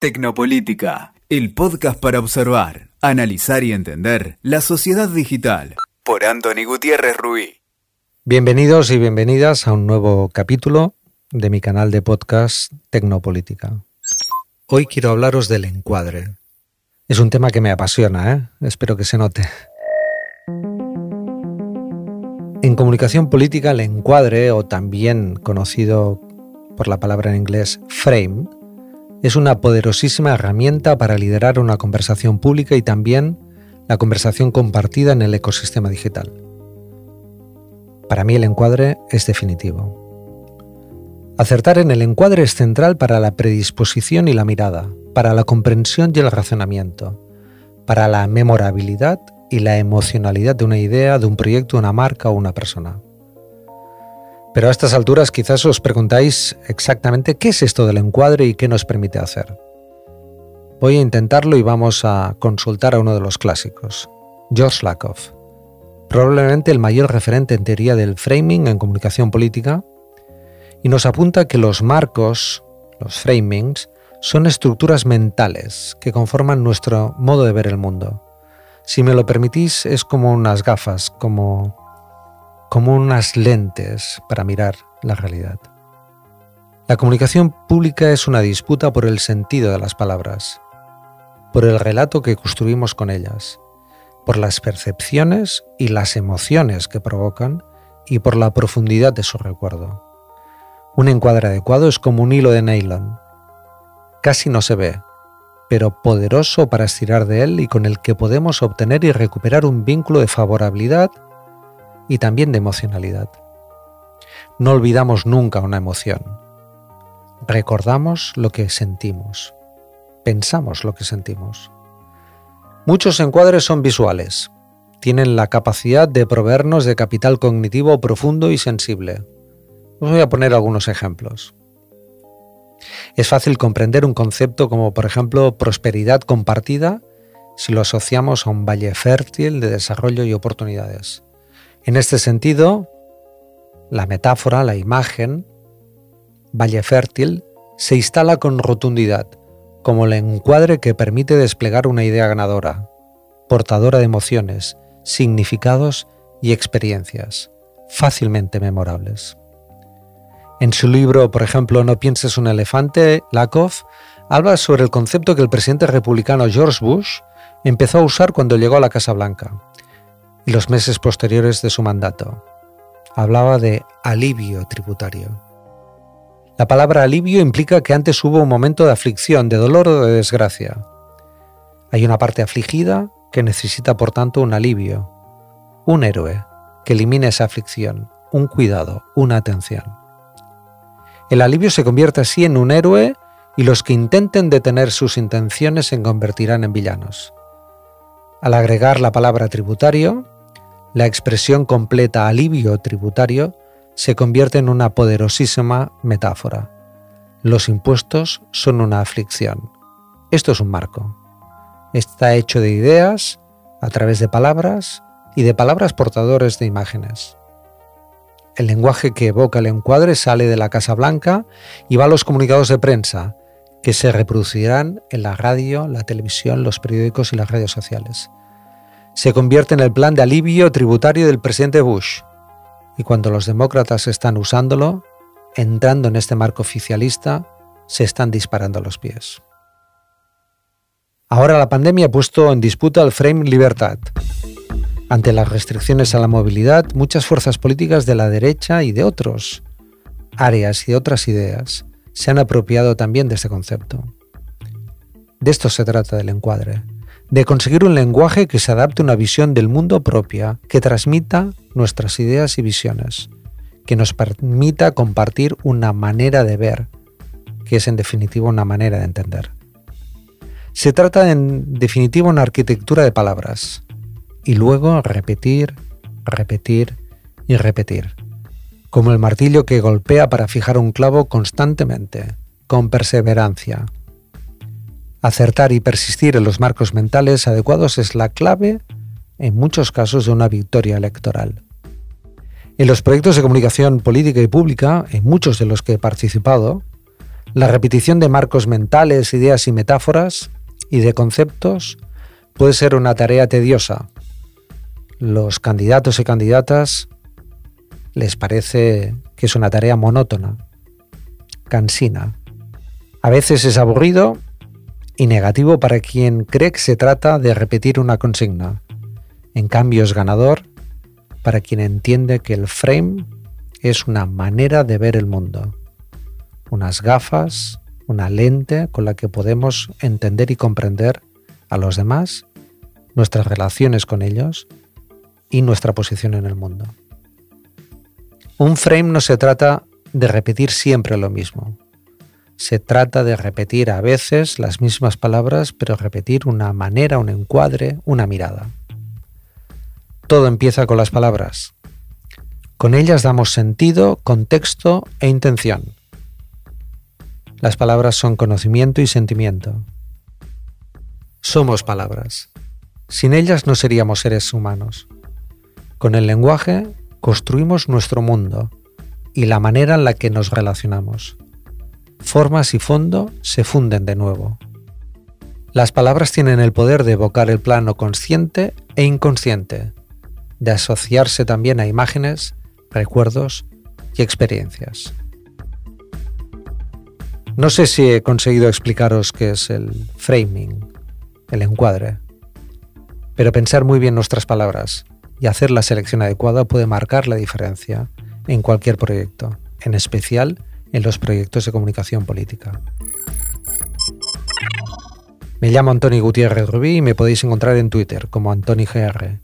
Tecnopolítica, el podcast para observar, analizar y entender la sociedad digital. Por Anthony Gutiérrez Ruiz. Bienvenidos y bienvenidas a un nuevo capítulo de mi canal de podcast Tecnopolítica. Hoy quiero hablaros del encuadre. Es un tema que me apasiona, ¿eh? espero que se note. En comunicación política, el encuadre, o también conocido por la palabra en inglés frame, es una poderosísima herramienta para liderar una conversación pública y también la conversación compartida en el ecosistema digital. Para mí el encuadre es definitivo. Acertar en el encuadre es central para la predisposición y la mirada, para la comprensión y el razonamiento, para la memorabilidad y la emocionalidad de una idea, de un proyecto, una marca o una persona. Pero a estas alturas quizás os preguntáis exactamente qué es esto del encuadre y qué nos permite hacer. Voy a intentarlo y vamos a consultar a uno de los clásicos, George Lakoff, probablemente el mayor referente en teoría del framing en comunicación política, y nos apunta que los marcos, los framings, son estructuras mentales que conforman nuestro modo de ver el mundo. Si me lo permitís, es como unas gafas, como como unas lentes para mirar la realidad. La comunicación pública es una disputa por el sentido de las palabras, por el relato que construimos con ellas, por las percepciones y las emociones que provocan y por la profundidad de su recuerdo. Un encuadre adecuado es como un hilo de nylon. Casi no se ve, pero poderoso para estirar de él y con el que podemos obtener y recuperar un vínculo de favorabilidad y también de emocionalidad. No olvidamos nunca una emoción. Recordamos lo que sentimos. Pensamos lo que sentimos. Muchos encuadres son visuales. Tienen la capacidad de proveernos de capital cognitivo profundo y sensible. Os voy a poner algunos ejemplos. Es fácil comprender un concepto como por ejemplo prosperidad compartida si lo asociamos a un valle fértil de desarrollo y oportunidades. En este sentido, la metáfora, la imagen, Valle Fértil, se instala con rotundidad, como el encuadre que permite desplegar una idea ganadora, portadora de emociones, significados y experiencias, fácilmente memorables. En su libro, por ejemplo, No pienses un elefante, Lakoff habla sobre el concepto que el presidente republicano George Bush empezó a usar cuando llegó a la Casa Blanca y los meses posteriores de su mandato. Hablaba de alivio tributario. La palabra alivio implica que antes hubo un momento de aflicción, de dolor o de desgracia. Hay una parte afligida que necesita por tanto un alivio, un héroe que elimine esa aflicción, un cuidado, una atención. El alivio se convierte así en un héroe y los que intenten detener sus intenciones se convertirán en villanos. Al agregar la palabra tributario, la expresión completa alivio tributario se convierte en una poderosísima metáfora. Los impuestos son una aflicción. Esto es un marco. Está hecho de ideas, a través de palabras y de palabras portadores de imágenes. El lenguaje que evoca el encuadre sale de la Casa Blanca y va a los comunicados de prensa, que se reproducirán en la radio, la televisión, los periódicos y las redes sociales. Se convierte en el plan de alivio tributario del presidente Bush. Y cuando los demócratas están usándolo, entrando en este marco oficialista, se están disparando los pies. Ahora la pandemia ha puesto en disputa el frame libertad. Ante las restricciones a la movilidad, muchas fuerzas políticas de la derecha y de otros áreas y otras ideas se han apropiado también de este concepto. De esto se trata del encuadre, de conseguir un lenguaje que se adapte a una visión del mundo propia, que transmita nuestras ideas y visiones, que nos permita compartir una manera de ver, que es en definitiva una manera de entender. Se trata en definitiva una arquitectura de palabras, y luego repetir, repetir y repetir como el martillo que golpea para fijar un clavo constantemente, con perseverancia. Acertar y persistir en los marcos mentales adecuados es la clave, en muchos casos, de una victoria electoral. En los proyectos de comunicación política y pública, en muchos de los que he participado, La repetición de marcos mentales, ideas y metáforas y de conceptos puede ser una tarea tediosa. Los candidatos y candidatas les parece que es una tarea monótona, cansina. A veces es aburrido y negativo para quien cree que se trata de repetir una consigna. En cambio es ganador para quien entiende que el frame es una manera de ver el mundo unas gafas, una lente con la que podemos entender y comprender a los demás, nuestras relaciones con ellos y nuestra posición en el mundo. Un frame no se trata de repetir siempre lo mismo. Se trata de repetir a veces las mismas palabras, pero repetir una manera, un encuadre, una mirada. Todo empieza con las palabras. Con ellas damos sentido, contexto e intención. Las palabras son conocimiento y sentimiento. Somos palabras. Sin ellas no seríamos seres humanos. Con el lenguaje construimos nuestro mundo y la manera en la que nos relacionamos. Formas y fondo se funden de nuevo. Las palabras tienen el poder de evocar el plano consciente e inconsciente, de asociarse también a imágenes, recuerdos y experiencias. No sé si he conseguido explicaros qué es el framing, el encuadre, pero pensar muy bien nuestras palabras y hacer la selección adecuada puede marcar la diferencia en cualquier proyecto, en especial en los proyectos de comunicación política. Me llamo Antoni Gutiérrez Rubí y me podéis encontrar en Twitter como AntoniGR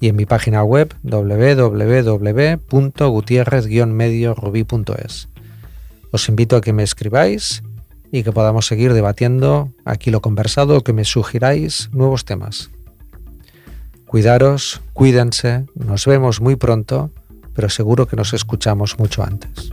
y en mi página web www.gutierrez-mediorubí.es. Os invito a que me escribáis y que podamos seguir debatiendo aquí lo conversado, que me sugiráis nuevos temas. Cuidaros, cuídense, nos vemos muy pronto, pero seguro que nos escuchamos mucho antes.